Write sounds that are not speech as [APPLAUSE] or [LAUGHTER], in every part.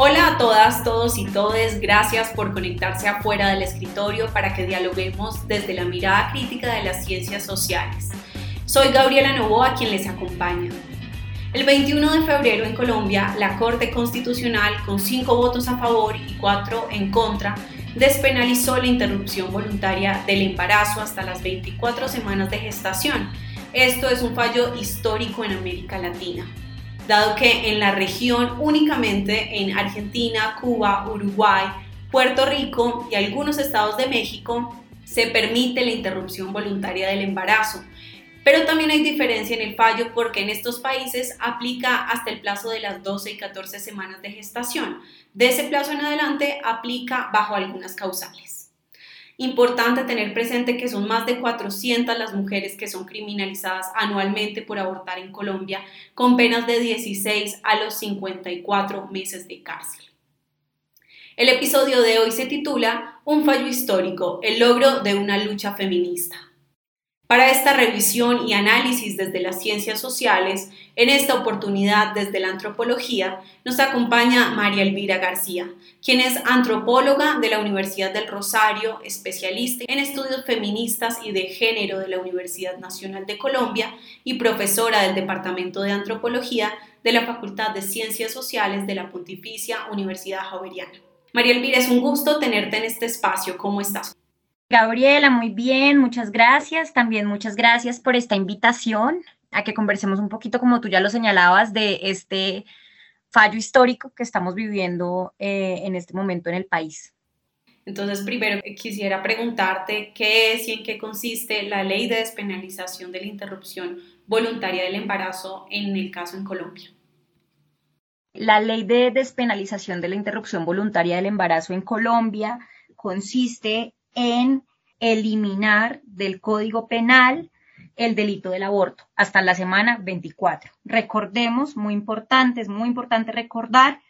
Hola a todas, todos y todes, gracias por conectarse afuera del escritorio para que dialoguemos desde la mirada crítica de las ciencias sociales. Soy Gabriela Novoa quien les acompaña. El 21 de febrero en Colombia, la Corte Constitucional, con cinco votos a favor y cuatro en contra, despenalizó la interrupción voluntaria del embarazo hasta las 24 semanas de gestación. Esto es un fallo histórico en América Latina dado que en la región únicamente en Argentina, Cuba, Uruguay, Puerto Rico y algunos estados de México se permite la interrupción voluntaria del embarazo. Pero también hay diferencia en el fallo porque en estos países aplica hasta el plazo de las 12 y 14 semanas de gestación. De ese plazo en adelante aplica bajo algunas causales. Importante tener presente que son más de 400 las mujeres que son criminalizadas anualmente por abortar en Colombia, con penas de 16 a los 54 meses de cárcel. El episodio de hoy se titula Un fallo histórico, el logro de una lucha feminista. Para esta revisión y análisis desde las ciencias sociales, en esta oportunidad desde la antropología, nos acompaña María Elvira García, quien es antropóloga de la Universidad del Rosario, especialista en estudios feministas y de género de la Universidad Nacional de Colombia y profesora del Departamento de Antropología de la Facultad de Ciencias Sociales de la Pontificia Universidad Javeriana. María Elvira, es un gusto tenerte en este espacio. ¿Cómo estás? Gabriela, muy bien, muchas gracias. También muchas gracias por esta invitación a que conversemos un poquito, como tú ya lo señalabas, de este fallo histórico que estamos viviendo eh, en este momento en el país. Entonces, primero quisiera preguntarte qué es y en qué consiste la ley de despenalización de la interrupción voluntaria del embarazo en el caso en Colombia. La ley de despenalización de la interrupción voluntaria del embarazo en Colombia consiste en eliminar del Código Penal el delito del aborto hasta la semana 24. Recordemos, muy importante, es muy importante recordar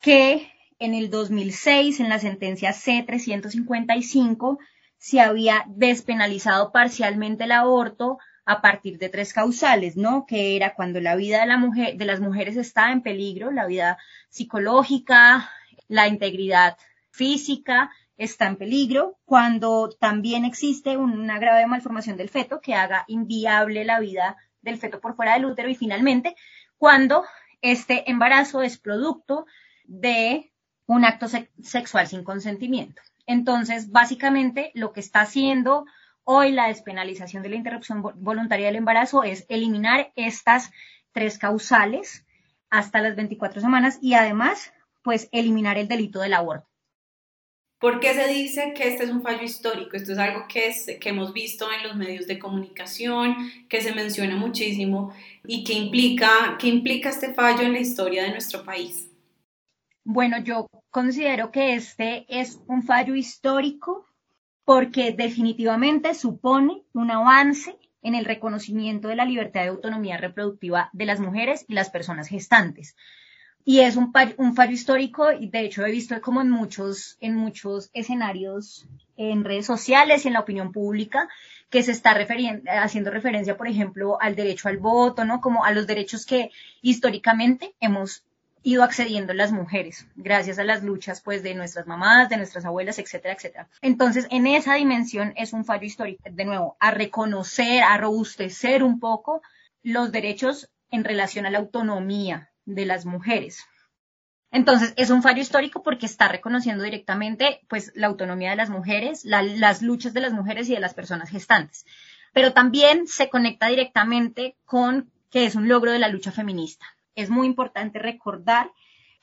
que en el 2006, en la sentencia C-355, se había despenalizado parcialmente el aborto a partir de tres causales, ¿no? Que era cuando la vida de, la mujer, de las mujeres estaba en peligro, la vida psicológica, la integridad física, está en peligro, cuando también existe una grave malformación del feto que haga inviable la vida del feto por fuera del útero y finalmente cuando este embarazo es producto de un acto sexual sin consentimiento. Entonces, básicamente, lo que está haciendo hoy la despenalización de la interrupción voluntaria del embarazo es eliminar estas tres causales hasta las 24 semanas y además, pues, eliminar el delito del aborto. ¿Por qué se dice que este es un fallo histórico? Esto es algo que, es, que hemos visto en los medios de comunicación, que se menciona muchísimo y que implica, que implica este fallo en la historia de nuestro país. Bueno, yo considero que este es un fallo histórico porque definitivamente supone un avance en el reconocimiento de la libertad de autonomía reproductiva de las mujeres y las personas gestantes. Y es un, un fallo histórico y de hecho he visto como en muchos, en muchos escenarios en redes sociales y en la opinión pública que se está haciendo referencia, por ejemplo, al derecho al voto, ¿no? Como a los derechos que históricamente hemos ido accediendo las mujeres, gracias a las luchas pues de nuestras mamás, de nuestras abuelas, etcétera, etcétera. Entonces, en esa dimensión es un fallo histórico, de nuevo, a reconocer, a robustecer un poco los derechos en relación a la autonomía de las mujeres. Entonces, es un fallo histórico porque está reconociendo directamente pues, la autonomía de las mujeres, las luchas de las mujeres y de las personas gestantes. Pero también se conecta directamente con que es un logro de la lucha feminista. Es muy importante recordar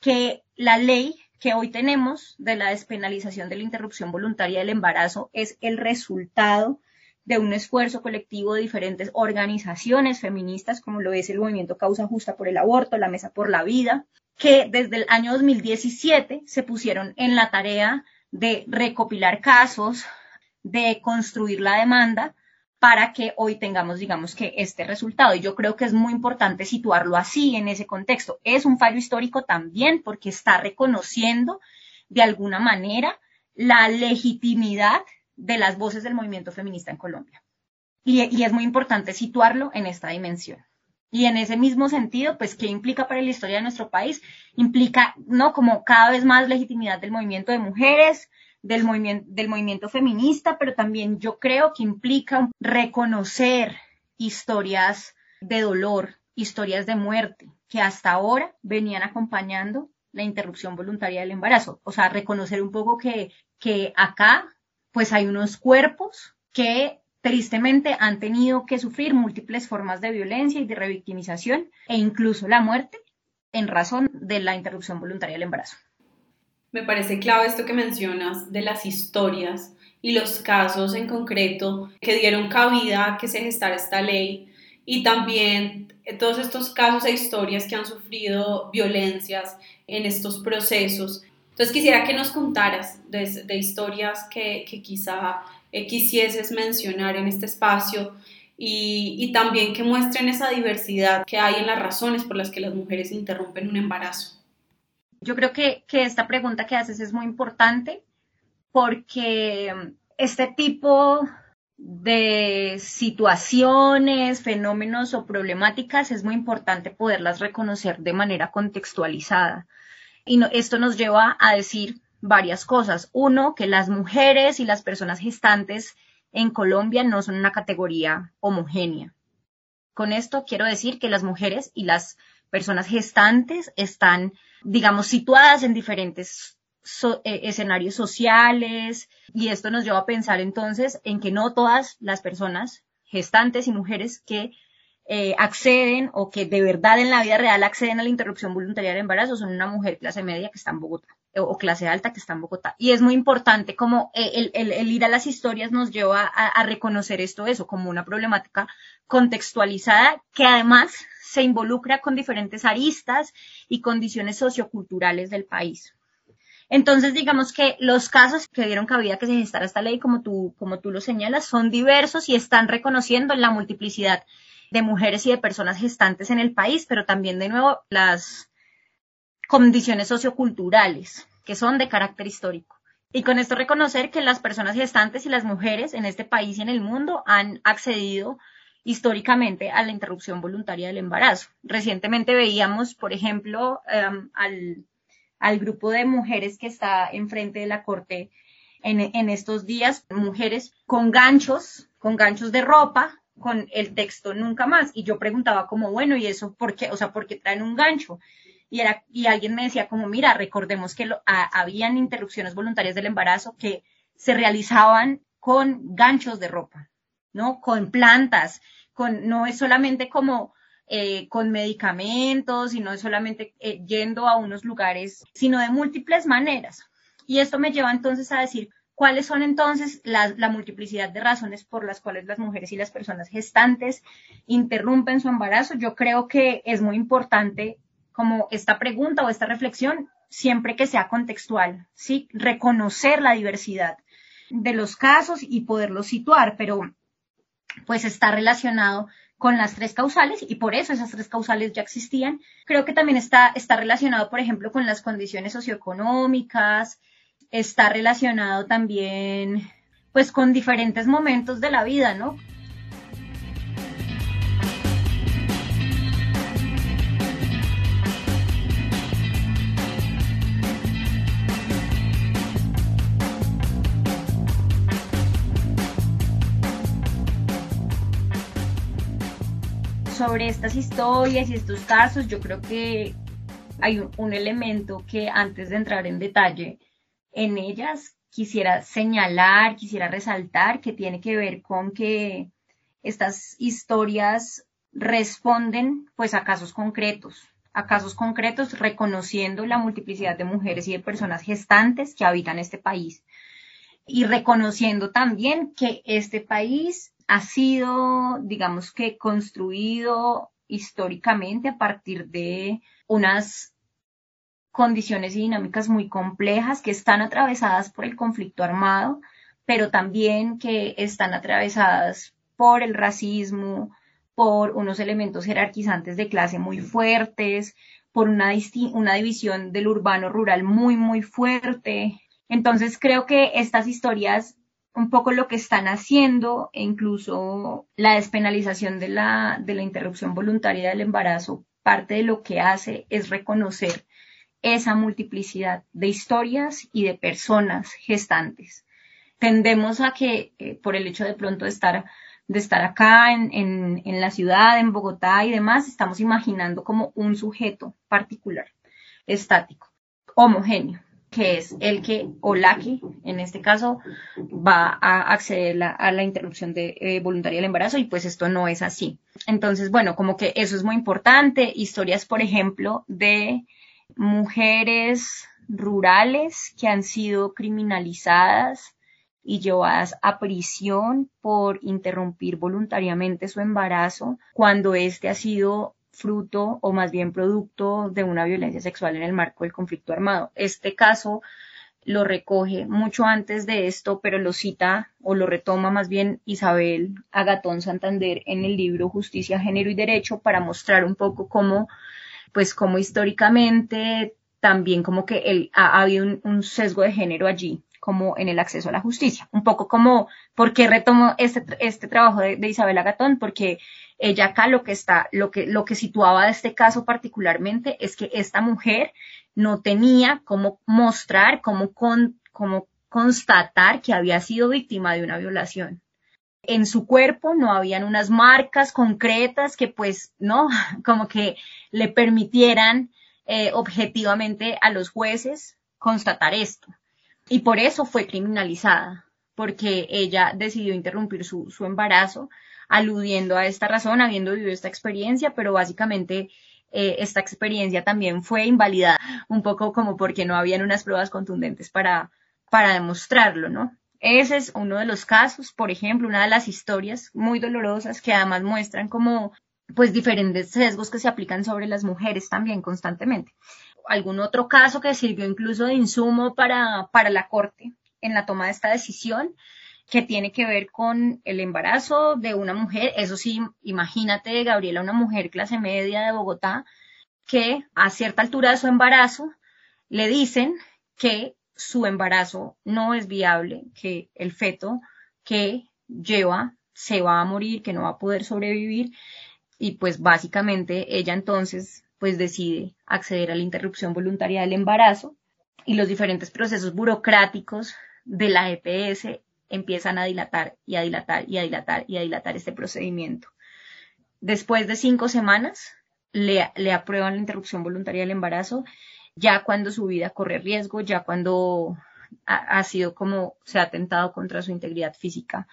que la ley que hoy tenemos de la despenalización de la interrupción voluntaria del embarazo es el resultado de un esfuerzo colectivo de diferentes organizaciones feministas, como lo es el movimiento Causa Justa por el Aborto, la Mesa por la Vida, que desde el año 2017 se pusieron en la tarea de recopilar casos, de construir la demanda para que hoy tengamos, digamos, que este resultado. Y yo creo que es muy importante situarlo así, en ese contexto. Es un fallo histórico también porque está reconociendo de alguna manera la legitimidad de las voces del movimiento feminista en Colombia. Y, es muy importante situarlo en esta dimensión. Y en ese mismo sentido, pues, ¿qué implica para la historia de nuestro país? Implica, ¿no? Como cada vez más legitimidad del movimiento de mujeres, del movimiento, del movimiento feminista, pero también yo creo que implica reconocer historias de dolor, historias de muerte, que hasta ahora venían acompañando la interrupción voluntaria del embarazo. O sea, reconocer un poco que, que acá, pues hay unos cuerpos que tristemente han tenido que sufrir múltiples formas de violencia y de revictimización e incluso la muerte en razón de la interrupción voluntaria del embarazo. Me parece clave esto que mencionas de las historias y los casos en concreto que dieron cabida a que se gestara esta ley y también todos estos casos e historias que han sufrido violencias en estos procesos. Entonces quisiera que nos contaras de, historias que, quizá eh, quisieses mencionar en este espacio y, también que muestren esa diversidad que hay en las razones por las que las mujeres interrumpen un embarazo. Yo creo que, que esta pregunta que haces es muy importante porque este tipo de situaciones, fenómenos o problemáticas es muy importante poderlas reconocer de manera contextualizada. Y esto nos lleva a decir varias cosas. Uno, que las mujeres y las personas gestantes en Colombia no son una categoría homogénea. Con esto quiero decir que las mujeres y las personas gestantes están, digamos, situadas en diferentes eh, escenarios sociales y esto nos lleva a pensar entonces en que no todas las personas gestantes y mujeres que eh, acceden o que de verdad en la vida real acceden a la interrupción voluntaria del embarazo son una mujer clase media que está en Bogotá o clase alta que está en Bogotá. Y es muy importante como eh, el, ir a las historias nos lleva a, reconocer esto, eso, como una problemática contextualizada que además se involucra con diferentes aristas y condiciones socioculturales del país. Entonces, digamos que los casos que dieron cabida que se gestara esta ley, como tú, como tú lo señalas, son diversos y están reconociendo la multiplicidad de mujeres y de personas gestantes en el país, pero también de nuevo las condiciones socioculturales que son de carácter histórico. Y con esto reconocer que las personas gestantes y las mujeres en este país y en el mundo han accedido históricamente a la interrupción voluntaria del embarazo. Recientemente veíamos, por ejemplo, em, al, grupo de mujeres que está enfrente de la corte en, en, estos días, mujeres con ganchos, con ganchos de ropa, con el texto nunca más. Y yo preguntaba como, bueno, ¿y eso por qué? O sea, ¿por qué traen un gancho? y, era, y alguien me decía como, mira, recordemos que lo, habían interrupciones voluntarias del embarazo que se realizaban con ganchos de ropa, ¿no? Con plantas, con, no es solamente como eh, con medicamentos y no es solamente eh, yendo a unos lugares, sino de múltiples maneras. Y esto me lleva entonces a decir, ¿Cuáles son entonces la, la, multiplicidad de razones por las cuales las mujeres y las personas gestantes interrumpen su embarazo? Yo creo que es muy importante como esta pregunta o esta reflexión siempre que sea contextual, ¿sí? Reconocer la diversidad de los casos y poderlos situar, pero pues está relacionado con las tres causales y por eso esas tres causales ya existían. Creo que también está, está relacionado, por ejemplo, con las condiciones socioeconómicas, está relacionado también pues con diferentes momentos de la vida, ¿no? sobre estas historias y estos casos, yo creo que hay un, elemento que antes de entrar en detalle en ellas, quisiera señalar, quisiera resaltar que tiene que ver con que estas historias responden pues a casos concretos, a casos concretos reconociendo la multiplicidad de mujeres y de personas gestantes que habitan este país y reconociendo también que este país ha sido, digamos que, construido históricamente a partir de unas condiciones y dinámicas muy complejas que están atravesadas por el conflicto armado, pero también que están atravesadas por el racismo, por unos elementos jerarquizantes de clase muy fuertes, por una, una división del urbano-rural muy, muy fuerte. Entonces creo que estas historias un poco lo que están haciendo e incluso la despenalización de la, de la interrupción voluntaria del embarazo, parte de lo que hace es reconocer esa multiplicidad de historias y de personas gestantes. Tendemos a que eh, por el hecho de pronto de estar, de estar acá en, en, la ciudad, en Bogotá y demás, estamos imaginando como un sujeto particular, estático, homogéneo que es el que o la que, en este caso, va a acceder a la interrupción de, eh, voluntaria del embarazo y pues esto no es así. Entonces, bueno, como que eso es muy importante. Historias, por ejemplo, de mujeres rurales que han sido criminalizadas y llevadas a prisión por interrumpir voluntariamente su embarazo cuando éste ha sido fruto o más bien producto de una violencia sexual en el marco del conflicto armado. Este caso lo recoge mucho antes de esto, pero lo cita o lo retoma más bien Isabel Agatón Santander en el libro Justicia, Género y Derecho para mostrar un poco cómo, pues cómo históricamente también como que el, ha, habido un, sesgo de género allí, como en el acceso a la justicia. Un poco como, ¿por qué retomo este, este trabajo de, de Isabel Agatón? Porque ella acá lo que está, lo que, lo que situaba de este caso particularmente es que esta mujer no tenía cómo mostrar, cómo, cómo constatar que había sido víctima de una violación. En su cuerpo no habían unas marcas concretas que pues, no, [LAUGHS] como que le permitieran eh, objetivamente a los jueces constatar esto. Y por eso fue criminalizada, porque ella decidió interrumpir su, su embarazo aludiendo a esta razón, habiendo vivido esta experiencia, pero básicamente eh, esta experiencia también fue invalidada, un poco como porque no habían unas pruebas contundentes para, para demostrarlo, ¿no? Ese es uno de los casos, por ejemplo, una de las historias muy dolorosas que además muestran como pues diferentes sesgos que se aplican sobre las mujeres también constantemente. Algún otro caso que sirvió incluso de insumo para, para la corte en la toma de esta decisión que tiene que ver con el embarazo de una mujer. Eso sí, imagínate, Gabriela, una mujer clase media de Bogotá, que a cierta altura de su embarazo le dicen que su embarazo no es viable, que el feto que lleva se va a morir, que no va a poder sobrevivir y pues básicamente ella entonces pues decide acceder a la interrupción voluntaria del embarazo y los diferentes procesos burocráticos de la EPS empiezan a dilatar y a dilatar y a dilatar y a dilatar este procedimiento. Después de cinco semanas, le, aprueban la interrupción voluntaria del embarazo, ya cuando su vida corre riesgo, ya cuando ha, sido como se ha atentado contra su integridad física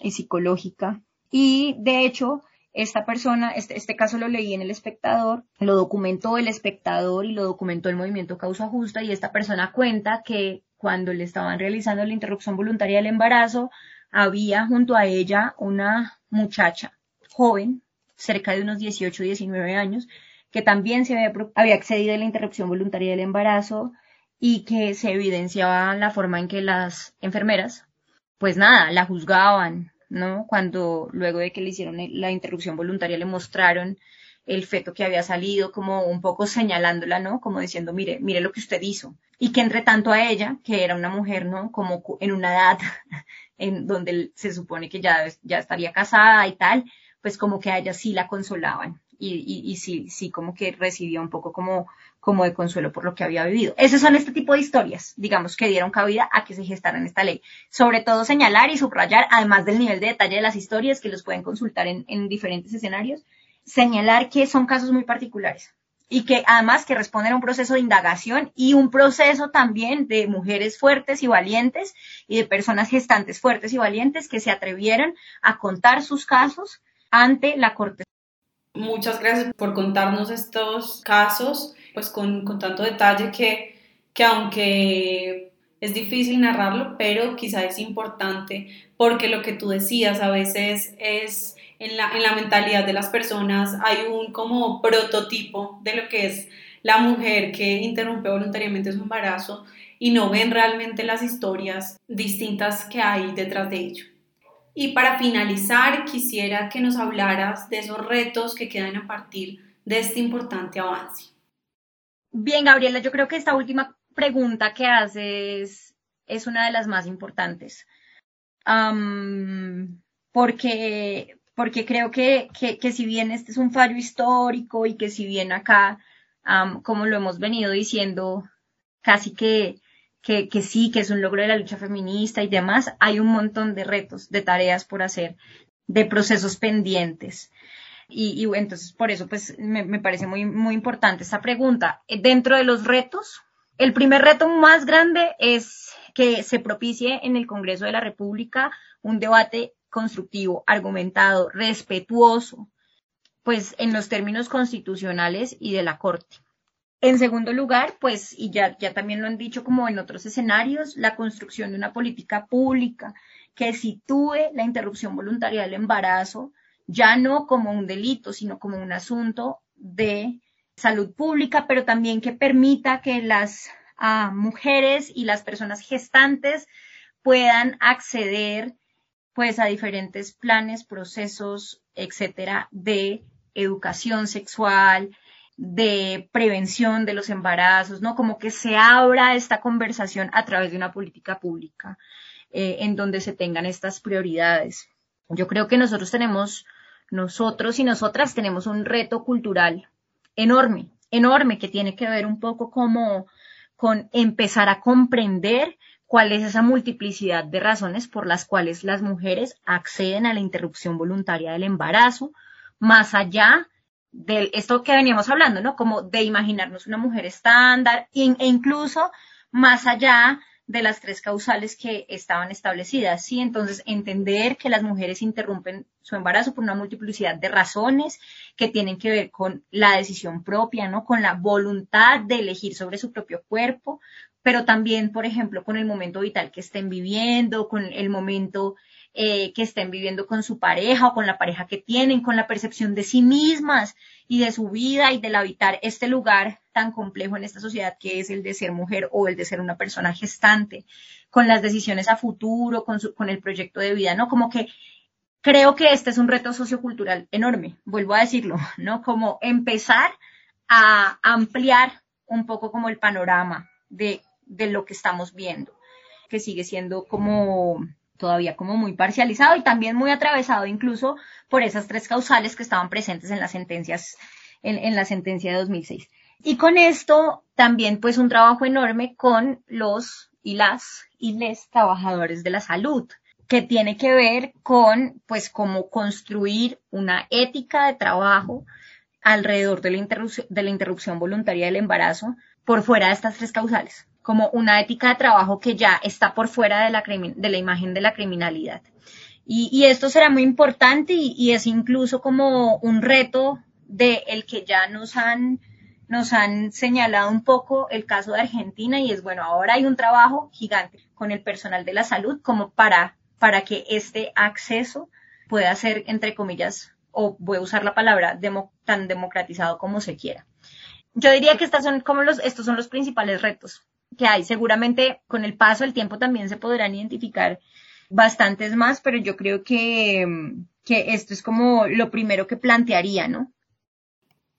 y psicológica. Y de hecho, esta persona, este, este, caso lo leí en El Espectador, lo documentó el espectador y lo documentó el movimiento Causa Justa y esta persona cuenta que cuando le estaban realizando la interrupción voluntaria del embarazo, había junto a ella una muchacha joven, cerca de unos 18, 19 años, que también se había, había accedido a la interrupción voluntaria del embarazo y que se evidenciaba la forma en que las enfermeras, pues nada, la juzgaban, ¿no? Cuando luego de que le hicieron la interrupción voluntaria le mostraron el feto que había salido, como un poco señalándola, ¿no? Como diciendo, mire, mire lo que usted hizo. Y que entre tanto a ella, que era una mujer, ¿no? Como en una edad [LAUGHS] en donde se supone que ya, ya estaría casada y tal, pues como que a ella sí la consolaban. Y, y, y sí, sí, como que recibía un poco como, como de consuelo por lo que había vivido. Esos son este tipo de historias, digamos, que dieron cabida a que se gestaran esta ley. Sobre todo señalar y subrayar, además del nivel de detalle de las historias que los pueden consultar en, en diferentes escenarios, señalar que son casos muy particulares y que además que responden a un proceso de indagación y un proceso también de mujeres fuertes y valientes y de personas gestantes fuertes y valientes que se atrevieran a contar sus casos ante la Corte. Muchas gracias por contarnos estos casos, pues con, con tanto detalle que, que aunque es difícil narrarlo, pero quizá es importante porque lo que tú decías a veces es en la, en la mentalidad de las personas hay un como prototipo de lo que es la mujer que interrumpe voluntariamente su embarazo y no ven realmente las historias distintas que hay detrás de ello. Y para finalizar, quisiera que nos hablaras de esos retos que quedan a partir de este importante avance. Bien, Gabriela, yo creo que esta última pregunta que haces es una de las más importantes porque, porque creo que, que, si bien este es un fallo histórico y que si bien acá, como lo hemos venido diciendo, casi que, que, sí, que es un logro de la lucha feminista y demás, hay un montón de retos, de tareas por hacer, de procesos pendientes. Y, y entonces, por eso, pues, me, me, parece muy, muy importante esta pregunta. Dentro de los retos, el primer reto más grande es que se propicie en el Congreso de la República un debate constructivo, argumentado, respetuoso, pues en los términos constitucionales y de la Corte. En segundo lugar, pues, y ya, también lo han dicho como en otros escenarios, la construcción de una política pública que sitúe la interrupción voluntaria del embarazo ya no como un delito, sino como un asunto de salud pública, pero también que permita que las ah, mujeres y las personas gestantes puedan acceder pues a diferentes planes, procesos, etcétera, de educación sexual, de prevención de los embarazos, ¿no? Como que se abra esta conversación a través de una política pública eh, en donde se tengan estas prioridades. Yo creo que nosotros tenemos, nosotros y nosotras tenemos un reto cultural enorme, enorme, que tiene que ver un poco como con empezar a comprender cuál es esa multiplicidad de razones por las cuales las mujeres acceden a la interrupción voluntaria del embarazo, más allá de esto que veníamos hablando, ¿no? Como de imaginarnos una mujer estándar e incluso más allá de las tres causales que estaban establecidas, ¿sí? Entonces, entender que las mujeres interrumpen su embarazo por una multiplicidad de razones que tienen que ver con la decisión propia, ¿no? Con la voluntad de elegir sobre su propio cuerpo, pero también, por ejemplo, con el momento vital que estén viviendo, con el momento eh, que estén viviendo con su pareja o con la pareja que tienen, con la percepción de sí mismas y de su vida y del habitar este lugar tan complejo en esta sociedad que es el de ser mujer o el de ser una persona gestante, con las decisiones a futuro, con, con el proyecto de vida, ¿no? Como que creo que este es un reto sociocultural enorme, vuelvo a decirlo, [LAUGHS] ¿no? Como empezar a ampliar un poco como el panorama de lo que estamos viendo, que sigue siendo como todavía como muy parcializado y también muy atravesado incluso por esas tres causales que estaban presentes en las sentencias, en, la sentencia de 2006. Y con esto también pues un trabajo enorme con los y las y les trabajadores de la salud, que tiene que ver con pues cómo construir una ética de trabajo alrededor de la, de la interrupción voluntaria del embarazo por fuera de estas tres causales como una ética de trabajo que ya está por fuera de la, de la imagen de la criminalidad. Y, esto será muy importante y, es incluso como un reto de el que ya nos han, nos han señalado un poco el caso de Argentina y es bueno, ahora hay un trabajo gigante con el personal de la salud como para, para que este acceso pueda ser, entre comillas, o voy a usar la palabra, tan democratizado como se quiera. Yo diría que estas son como los, estos son los principales retos que hay. Seguramente con el paso del tiempo también se podrán identificar bastantes más, pero yo creo que, que esto es como lo primero que plantearía, ¿no?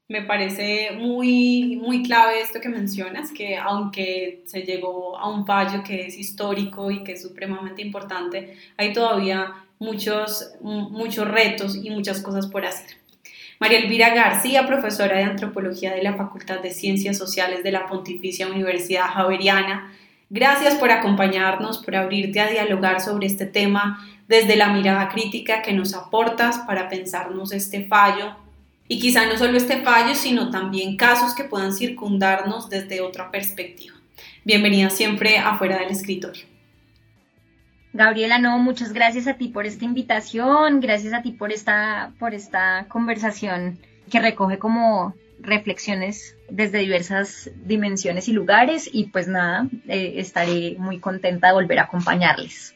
Me parece muy, muy clave esto que mencionas, que aunque se llegó a un fallo que es histórico y que es supremamente importante, hay todavía muchos, muchos retos y muchas cosas por hacer. María Elvira García, profesora de Antropología de la Facultad de Ciencias Sociales de la Pontificia Universidad Javeriana, gracias por acompañarnos, por abrirte a dialogar sobre este tema desde la mirada crítica que nos aportas para pensarnos este fallo y quizá no solo este fallo, sino también casos que puedan circundarnos desde otra perspectiva. Bienvenida siempre afuera del escritorio. Gabriela, no, muchas gracias a ti por esta invitación, gracias a ti por esta, por esta conversación que recoge como reflexiones desde diversas dimensiones y lugares y pues nada, eh, estaré muy contenta de volver a acompañarles.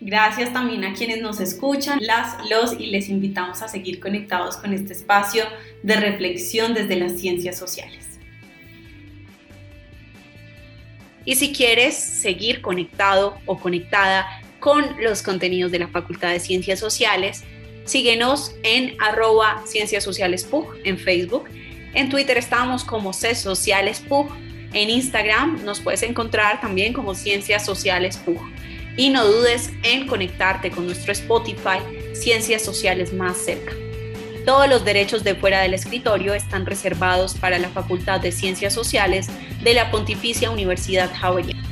Gracias también a quienes nos escuchan, las, los y les invitamos a seguir conectados con este espacio de reflexión desde las ciencias sociales. Y si quieres seguir conectado o conectada con los contenidos de la Facultad de Ciencias Sociales, síguenos en arroba Ciencias Sociales PUG en Facebook. En Twitter estamos como C Sociales PUG. En Instagram nos puedes encontrar también como Ciencias Sociales PUG. y no dudes en conectarte con nuestro Spotify Ciencias Sociales más cerca. Todos los derechos de fuera del escritorio están reservados para la Facultad de Ciencias Sociales de la Pontificia Universidad Javeriana.